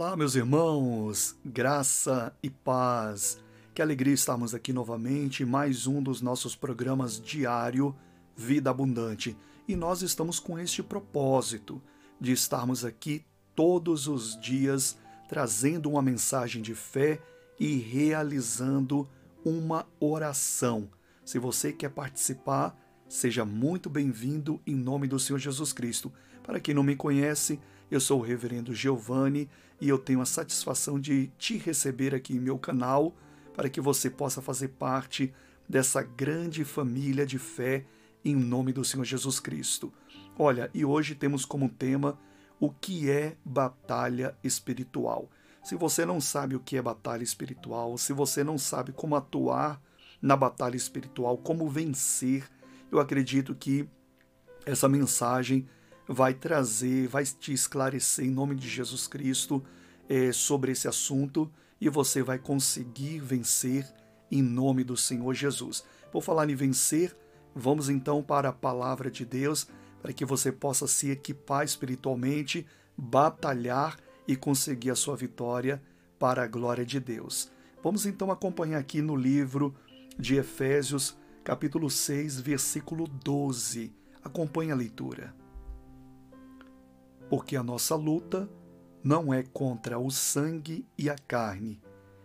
Olá, meus irmãos, graça e paz. Que alegria estarmos aqui novamente mais um dos nossos programas diário Vida Abundante. E nós estamos com este propósito de estarmos aqui todos os dias trazendo uma mensagem de fé e realizando uma oração. Se você quer participar, seja muito bem-vindo em nome do Senhor Jesus Cristo. Para quem não me conhece, eu sou o Reverendo Giovanni e eu tenho a satisfação de te receber aqui em meu canal para que você possa fazer parte dessa grande família de fé em nome do Senhor Jesus Cristo. Olha, e hoje temos como tema o que é batalha espiritual. Se você não sabe o que é batalha espiritual, se você não sabe como atuar na batalha espiritual, como vencer, eu acredito que essa mensagem vai trazer, vai te esclarecer em nome de Jesus Cristo é, sobre esse assunto e você vai conseguir vencer em nome do Senhor Jesus. Por falar em vencer, vamos então para a palavra de Deus para que você possa se equipar espiritualmente, batalhar e conseguir a sua vitória para a glória de Deus. Vamos então acompanhar aqui no livro de Efésios, capítulo 6, versículo 12. Acompanhe a leitura porque a nossa luta não é contra o sangue e a carne,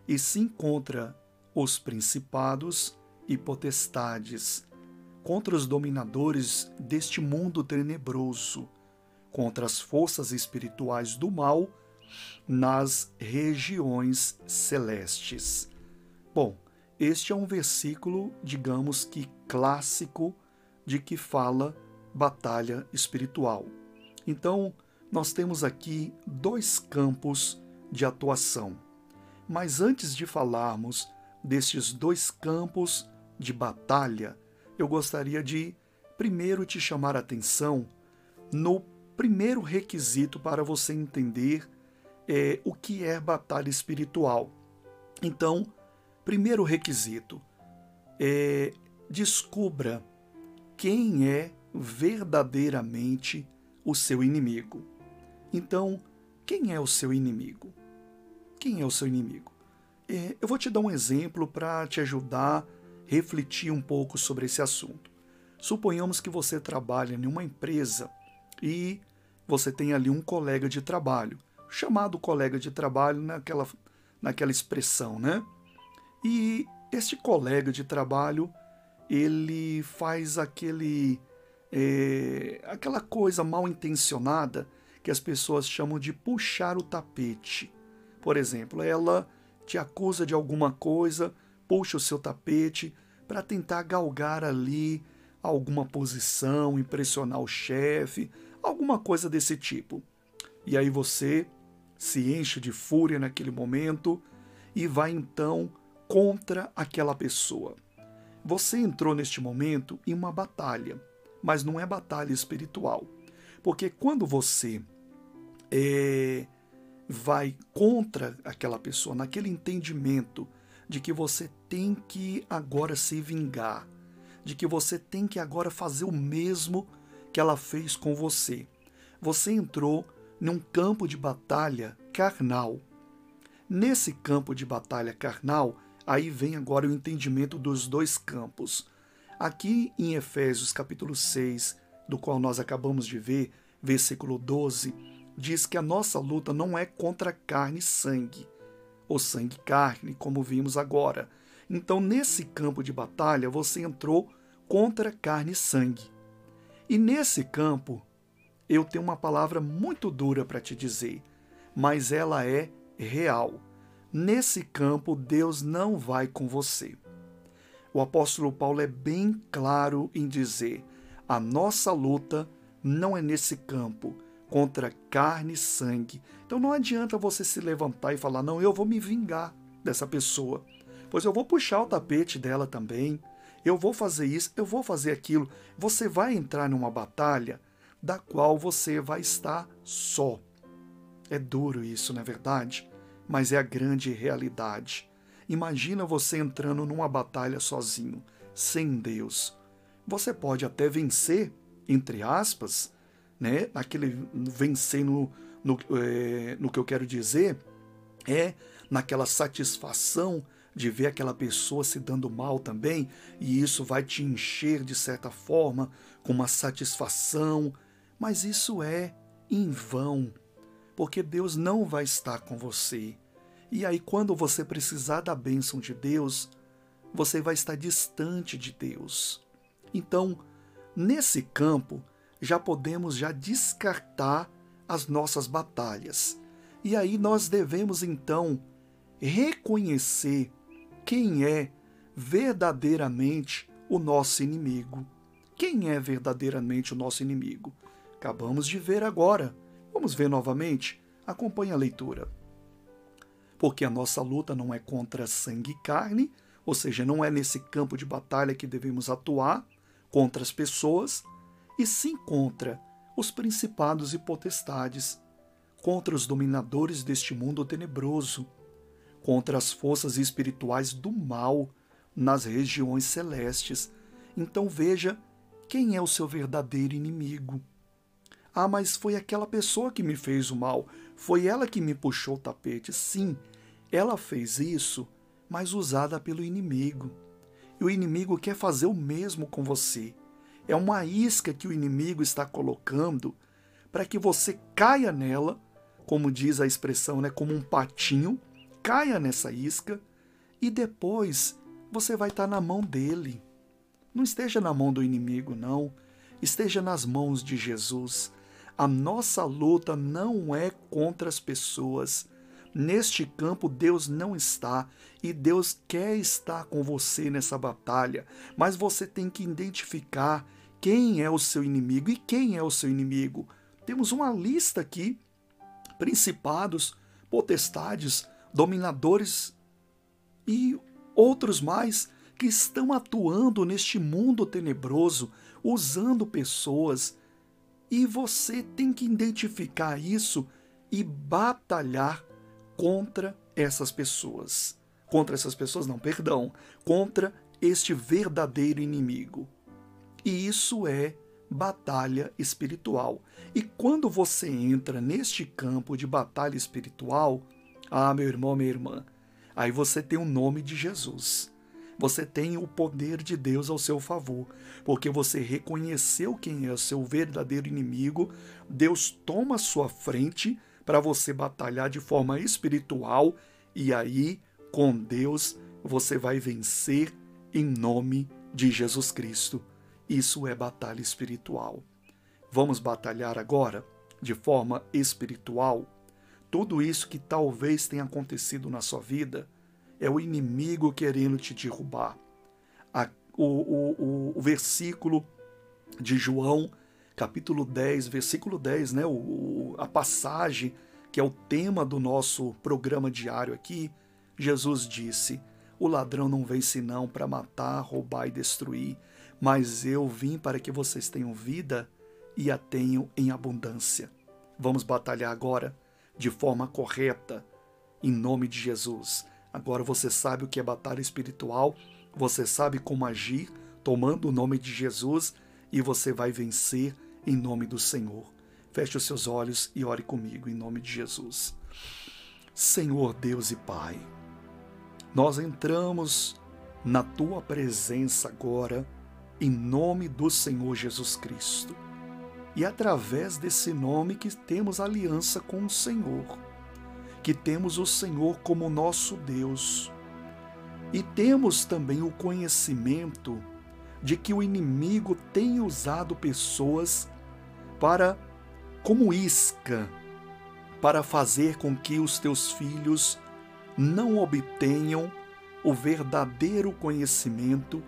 e sim contra os principados e potestades, contra os dominadores deste mundo tenebroso, contra as forças espirituais do mal nas regiões celestes. Bom, este é um versículo, digamos que clássico, de que fala batalha espiritual. Então, nós temos aqui dois campos de atuação. Mas antes de falarmos destes dois campos de batalha, eu gostaria de primeiro te chamar a atenção no primeiro requisito para você entender é, o que é batalha espiritual. Então, primeiro requisito é descubra quem é verdadeiramente o seu inimigo. Então, quem é o seu inimigo? Quem é o seu inimigo? É, eu vou te dar um exemplo para te ajudar a refletir um pouco sobre esse assunto. Suponhamos que você trabalha em uma empresa e você tem ali um colega de trabalho, chamado colega de trabalho naquela, naquela expressão, né? E este colega de trabalho ele faz aquele é, aquela coisa mal intencionada que as pessoas chamam de puxar o tapete. Por exemplo, ela te acusa de alguma coisa, puxa o seu tapete para tentar galgar ali alguma posição, impressionar o chefe, alguma coisa desse tipo. E aí você se enche de fúria naquele momento e vai então contra aquela pessoa. Você entrou neste momento em uma batalha, mas não é batalha espiritual. Porque quando você é, vai contra aquela pessoa, naquele entendimento de que você tem que agora se vingar, de que você tem que agora fazer o mesmo que ela fez com você. Você entrou num campo de batalha carnal. Nesse campo de batalha carnal, aí vem agora o entendimento dos dois campos. Aqui em Efésios capítulo 6, do qual nós acabamos de ver, versículo 12, diz que a nossa luta não é contra carne e sangue, ou sangue e carne, como vimos agora. Então, nesse campo de batalha, você entrou contra carne e sangue. E nesse campo, eu tenho uma palavra muito dura para te dizer, mas ela é real. Nesse campo, Deus não vai com você. O apóstolo Paulo é bem claro em dizer: a nossa luta não é nesse campo, contra carne e sangue. Então não adianta você se levantar e falar: não, eu vou me vingar dessa pessoa, pois eu vou puxar o tapete dela também, eu vou fazer isso, eu vou fazer aquilo. Você vai entrar numa batalha da qual você vai estar só. É duro isso, não é verdade? Mas é a grande realidade. Imagina você entrando numa batalha sozinho, sem Deus. Você pode até vencer, entre aspas, né? Aquele vencer no, no, é, no que eu quero dizer é naquela satisfação de ver aquela pessoa se dando mal também, e isso vai te encher de certa forma com uma satisfação, mas isso é em vão, porque Deus não vai estar com você. E aí, quando você precisar da bênção de Deus, você vai estar distante de Deus. Então, nesse campo, já podemos já descartar as nossas batalhas. E aí nós devemos então reconhecer quem é verdadeiramente o nosso inimigo. Quem é verdadeiramente o nosso inimigo? Acabamos de ver agora. Vamos ver novamente? Acompanhe a leitura. Porque a nossa luta não é contra sangue e carne, ou seja, não é nesse campo de batalha que devemos atuar contra as pessoas, e sim contra os principados e potestades, contra os dominadores deste mundo tenebroso, contra as forças espirituais do mal nas regiões celestes. Então veja quem é o seu verdadeiro inimigo. Ah, mas foi aquela pessoa que me fez o mal, foi ela que me puxou o tapete. Sim, ela fez isso, mas usada pelo inimigo. E o inimigo quer fazer o mesmo com você. É uma isca que o inimigo está colocando para que você caia nela, como diz a expressão, né, como um patinho, caia nessa isca e depois você vai estar na mão dele. Não esteja na mão do inimigo, não. Esteja nas mãos de Jesus. A nossa luta não é contra as pessoas. Neste campo, Deus não está e Deus quer estar com você nessa batalha, mas você tem que identificar quem é o seu inimigo e quem é o seu inimigo. Temos uma lista aqui: principados, potestades, dominadores e outros mais que estão atuando neste mundo tenebroso, usando pessoas. E você tem que identificar isso e batalhar contra essas pessoas. Contra essas pessoas, não, perdão. Contra este verdadeiro inimigo. E isso é batalha espiritual. E quando você entra neste campo de batalha espiritual, ah, meu irmão, minha irmã, aí você tem o nome de Jesus. Você tem o poder de Deus ao seu favor, porque você reconheceu quem é o seu verdadeiro inimigo. Deus toma a sua frente para você batalhar de forma espiritual e aí, com Deus, você vai vencer em nome de Jesus Cristo. Isso é batalha espiritual. Vamos batalhar agora de forma espiritual. Tudo isso que talvez tenha acontecido na sua vida é o inimigo querendo te derrubar. A, o, o, o, o versículo de João capítulo 10, versículo 10, né, o, a passagem que é o tema do nosso programa diário aqui, Jesus disse: O ladrão não vem senão para matar, roubar e destruir, mas eu vim para que vocês tenham vida e a tenham em abundância. Vamos batalhar agora de forma correta, em nome de Jesus. Agora você sabe o que é batalha espiritual, você sabe como agir, tomando o nome de Jesus, e você vai vencer em nome do Senhor. Feche os seus olhos e ore comigo em nome de Jesus. Senhor Deus e Pai, nós entramos na tua presença agora em nome do Senhor Jesus Cristo. E através desse nome que temos aliança com o Senhor, que temos o Senhor como nosso Deus. E temos também o conhecimento de que o inimigo tem usado pessoas para como isca para fazer com que os teus filhos não obtenham o verdadeiro conhecimento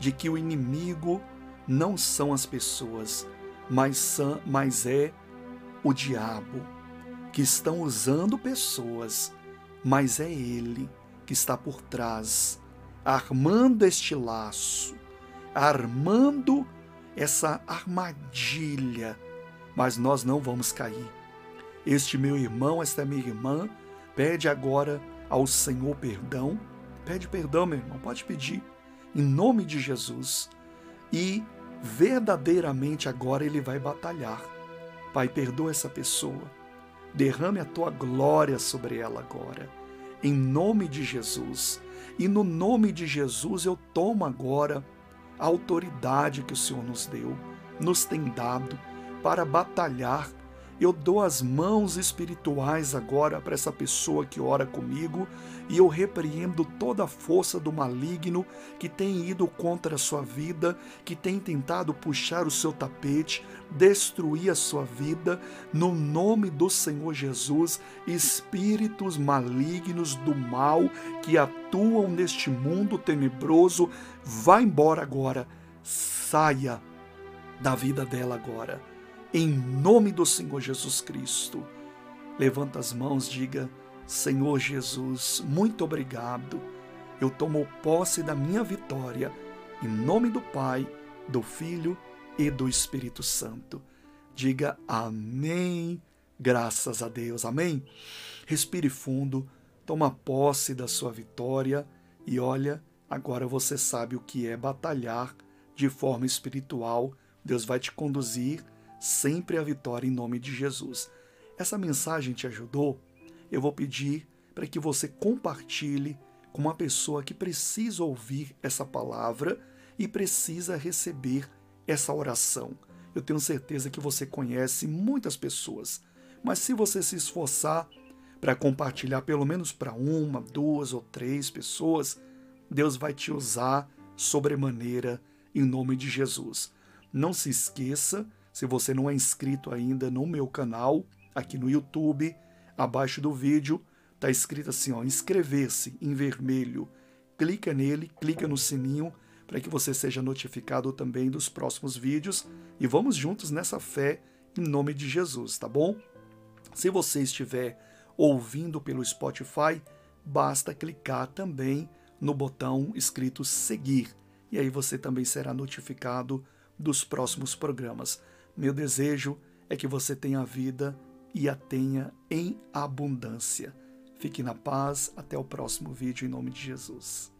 de que o inimigo não são as pessoas, mas, são, mas é o diabo, que estão usando pessoas, mas é ele que está por trás, armando este laço, armando essa armadilha mas nós não vamos cair. Este meu irmão, esta minha irmã, pede agora ao Senhor perdão. Pede perdão, meu irmão, pode pedir, em nome de Jesus. E verdadeiramente agora ele vai batalhar. Pai, perdoa essa pessoa. Derrame a tua glória sobre ela agora, em nome de Jesus. E no nome de Jesus eu tomo agora a autoridade que o Senhor nos deu, nos tem dado para batalhar. Eu dou as mãos espirituais agora para essa pessoa que ora comigo e eu repreendo toda a força do maligno que tem ido contra a sua vida, que tem tentado puxar o seu tapete, destruir a sua vida, no nome do Senhor Jesus, espíritos malignos do mal que atuam neste mundo tenebroso, vá embora agora, saia da vida dela agora em nome do Senhor Jesus Cristo. Levanta as mãos, diga: Senhor Jesus, muito obrigado. Eu tomo posse da minha vitória, em nome do Pai, do Filho e do Espírito Santo. Diga amém. Graças a Deus. Amém. Respire fundo, toma posse da sua vitória e olha, agora você sabe o que é batalhar de forma espiritual. Deus vai te conduzir sempre a vitória em nome de Jesus. Essa mensagem te ajudou? Eu vou pedir para que você compartilhe com uma pessoa que precisa ouvir essa palavra e precisa receber essa oração. Eu tenho certeza que você conhece muitas pessoas, mas se você se esforçar para compartilhar pelo menos para uma, duas ou três pessoas, Deus vai te usar sobremaneira em nome de Jesus. Não se esqueça se você não é inscrito ainda no meu canal, aqui no YouTube, abaixo do vídeo está escrito assim, ó, inscrever-se em vermelho. Clica nele, clica no sininho para que você seja notificado também dos próximos vídeos e vamos juntos nessa fé em nome de Jesus, tá bom? Se você estiver ouvindo pelo Spotify, basta clicar também no botão escrito seguir e aí você também será notificado dos próximos programas. Meu desejo é que você tenha vida e a tenha em abundância. Fique na paz, até o próximo vídeo em nome de Jesus.